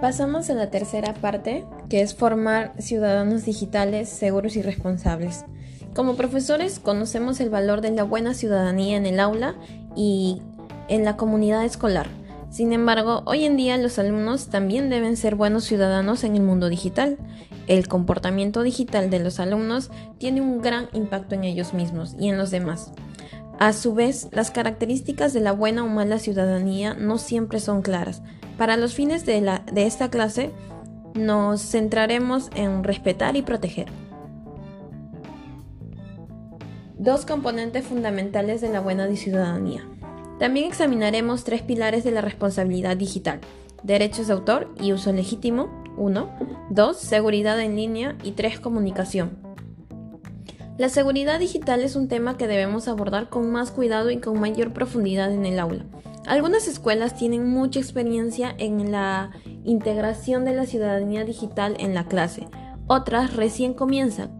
Pasamos a la tercera parte, que es formar ciudadanos digitales seguros y responsables. Como profesores conocemos el valor de la buena ciudadanía en el aula y en la comunidad escolar. Sin embargo, hoy en día los alumnos también deben ser buenos ciudadanos en el mundo digital. El comportamiento digital de los alumnos tiene un gran impacto en ellos mismos y en los demás. A su vez, las características de la buena o mala ciudadanía no siempre son claras. Para los fines de, esta clase, nos centraremos en respetar y proteger. Dos componentes fundamentales de la buena ciudadanía. También examinaremos tres pilares de la responsabilidad digital. Derechos de autor y uso legítimo. 1. 2. Seguridad en línea. Y 3. Comunicación. La seguridad digital es un tema que debemos abordar con más cuidado y con mayor profundidad en el aula. Algunas escuelas tienen mucha experiencia en la integración de la ciudadanía digital en la clase, otras recién comienzan.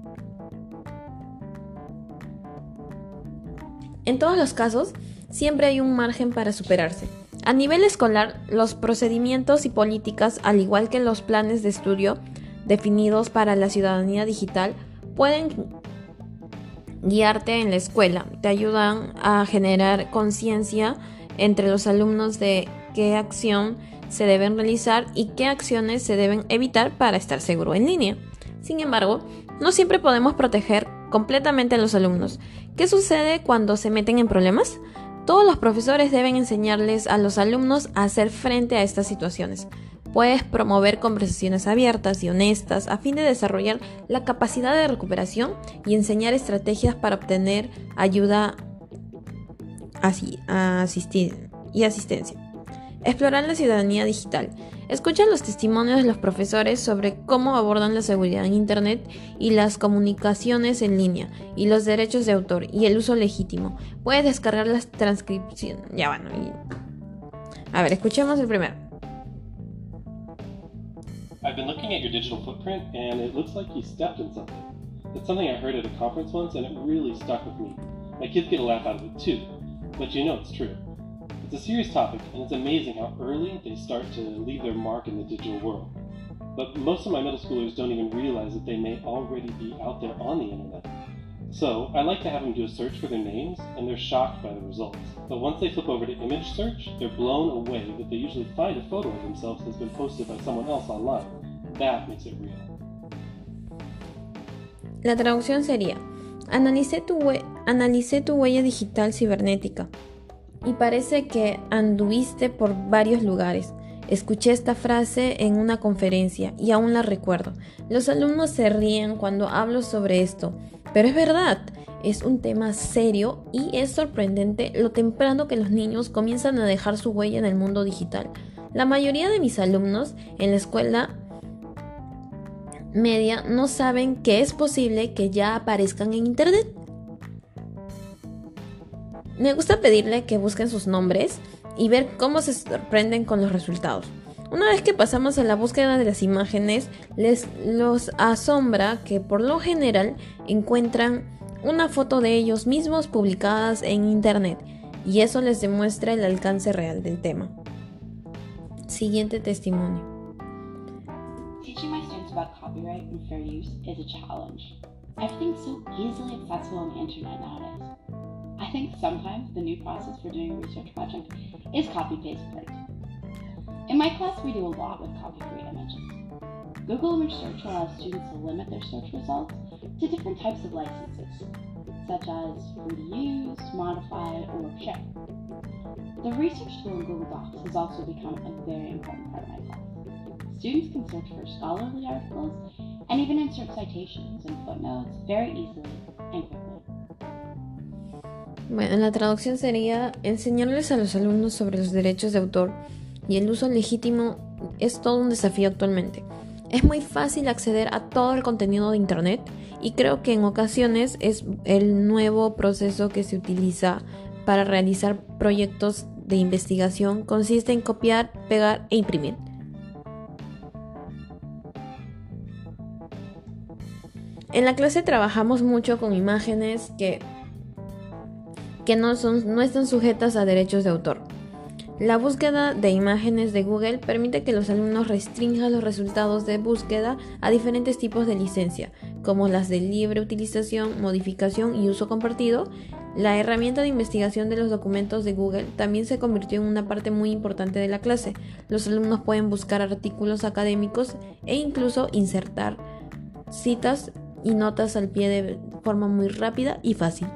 En todos los casos, siempre hay un margen para superarse. A nivel escolar, los procedimientos y políticas, al igual que los planes de estudio definidos para la ciudadanía digital, pueden guiarte en la escuela, te ayudan a generar conciencia entre los alumnos de qué acción se deben realizar y qué acciones se deben evitar para estar seguro en línea. Sin embargo, no siempre podemos proteger completamente a los alumnos. ¿Qué sucede cuando se meten en problemas? Todos los profesores deben enseñarles a los alumnos a hacer frente a estas situaciones. Puedes promover conversaciones abiertas y honestas a fin de desarrollar la capacidad de recuperación y enseñar estrategias para obtener ayuda y asistencia. Explorar la ciudadanía digital. Escucha los testimonios de los profesores sobre cómo abordan la seguridad en Internet y las comunicaciones en línea y los derechos de autor y el uso legítimo. Puedes descargar las transcripciones. Ya bueno. A ver, escuchemos el primero. I've been looking at your digital footprint and it looks like you stepped in something. It's something I heard at a conference once and it really stuck with me. My kids get a laugh out of it too, but you know it's true. It's a serious topic and it's amazing how early they start to leave their mark in the digital world. But most of my middle schoolers don't even realize that they may already be out there on the internet. So I like to have them do a search for their names and they're shocked by the results. But once they flip over to image search, they're blown away that they usually find a photo of themselves that's been posted by someone else online. That makes it real. La traducción sería, analicé tu, tu huella digital cibernética y parece que anduviste por varios lugares. Escuché esta frase en una conferencia y aún la recuerdo. Los alumnos se ríen cuando hablo sobre esto, pero es verdad, es un tema serio y es sorprendente lo temprano que los niños comienzan a dejar su huella en el mundo digital. La mayoría de mis alumnos en la escuela media no saben que es posible que ya aparezcan en Internet. Me gusta pedirle que busquen sus nombres y ver cómo se sorprenden con los resultados. Una vez que pasamos a la búsqueda de las imágenes, les asombra que por lo general encuentran una foto de ellos mismos publicadas en internet y eso les demuestra el alcance real del tema. Siguiente testimonio. Teaching my students about copyright and fair use is a challenge. Everything's so easily accessible on the internet nowadays. I think sometimes the new process for doing a research project is copy paste print. In my class, we do a lot with copy free images. Google Image Search allows students to limit their search results to different types of licenses, such as free to use, modify, or share. The research tool in Google Docs has also become a very important part of my. Students can search for scholarly articles and even insert citations and footnotes very easily and quickly. Bueno, la traducción sería enseñarles a los alumnos sobre los derechos de autor y el uso legítimo es todo un desafío actualmente. Es muy fácil acceder a todo el contenido de Internet y creo que en ocasiones es el nuevo proceso que se utiliza para realizar proyectos de investigación consiste en copiar, pegar e imprimir. En la clase trabajamos mucho con imágenes que que no, son, no están sujetas a derechos de autor. La búsqueda de imágenes de Google permite que los alumnos restrinjan los resultados de búsqueda a diferentes tipos de licencia, como las de libre utilización, modificación y uso compartido. La herramienta de investigación de los documentos de Google también se convirtió en una parte muy importante de la clase. Los alumnos pueden buscar artículos académicos e incluso insertar citas y notas al pie de forma muy rápida y fácil.